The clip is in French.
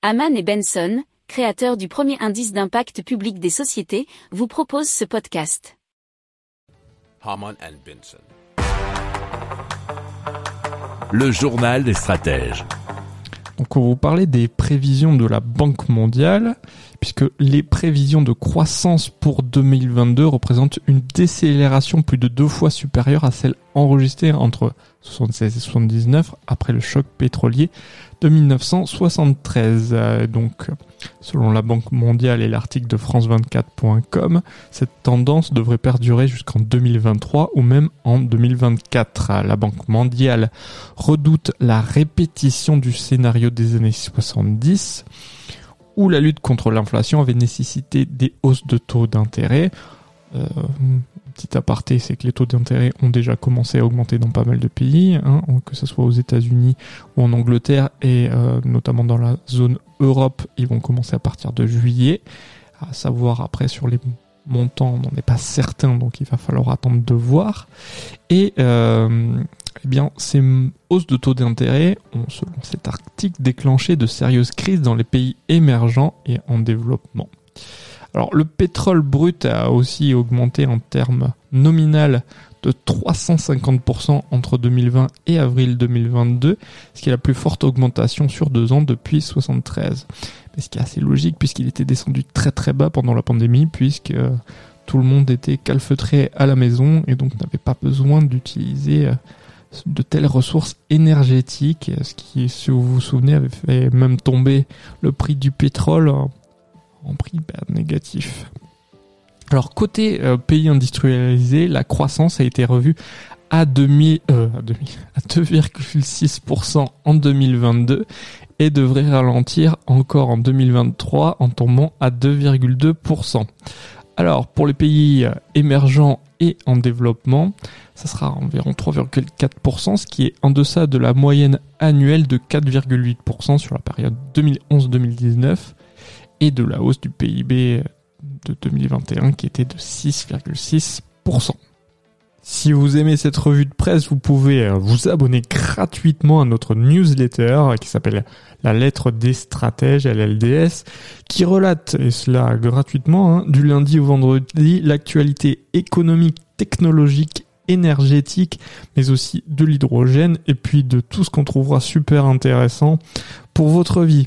Haman et Benson, créateurs du premier indice d'impact public des sociétés, vous proposent ce podcast. Haman and Benson. Le journal des stratèges. Donc on vous parlait des prévisions de la Banque mondiale, puisque les prévisions de croissance pour 2022 représentent une décélération plus de deux fois supérieure à celle enregistrée entre 76 et 79 après le choc pétrolier de 1973. Euh, donc, selon la Banque mondiale et l'article de France24.com, cette tendance devrait perdurer jusqu'en 2023 ou même en 2024. La Banque mondiale redoute la répétition du scénario des années 70 où la lutte contre l'inflation avait nécessité des hausses de taux d'intérêt. Euh, petit aparté, c'est que les taux d'intérêt ont déjà commencé à augmenter dans pas mal de pays, hein, que ce soit aux États-Unis ou en Angleterre, et euh, notamment dans la zone Europe, ils vont commencer à partir de juillet. À savoir après sur les montants, on n'en est pas certain, donc il va falloir attendre de voir. Et euh, eh bien, ces hausses de taux d'intérêt ont, selon cet article, déclenché de sérieuses crises dans les pays émergents et en développement. Alors le pétrole brut a aussi augmenté en termes nominal de 350% entre 2020 et avril 2022, ce qui est la plus forte augmentation sur deux ans depuis 73. Mais ce qui est assez logique puisqu'il était descendu très très bas pendant la pandémie, puisque euh, tout le monde était calfeutré à la maison et donc n'avait pas besoin d'utiliser euh, de telles ressources énergétiques, ce qui, si vous vous souvenez, avait fait même tomber le prix du pétrole en prix négatif. Alors côté euh, pays industrialisé, la croissance a été revue à, euh, à 2,6% en 2022 et devrait ralentir encore en 2023 en tombant à 2,2%. Alors pour les pays euh, émergents et en développement, ça sera environ 3,4%, ce qui est en deçà de la moyenne annuelle de 4,8% sur la période 2011-2019 et de la hausse du PIB de 2021 qui était de 6,6%. Si vous aimez cette revue de presse, vous pouvez euh, vous abonner gratuitement à notre newsletter qui s'appelle La lettre des stratèges, LLDS, qui relate, et cela gratuitement, hein, du lundi au vendredi, l'actualité économique, technologique, énergétique, mais aussi de l'hydrogène, et puis de tout ce qu'on trouvera super intéressant pour votre vie.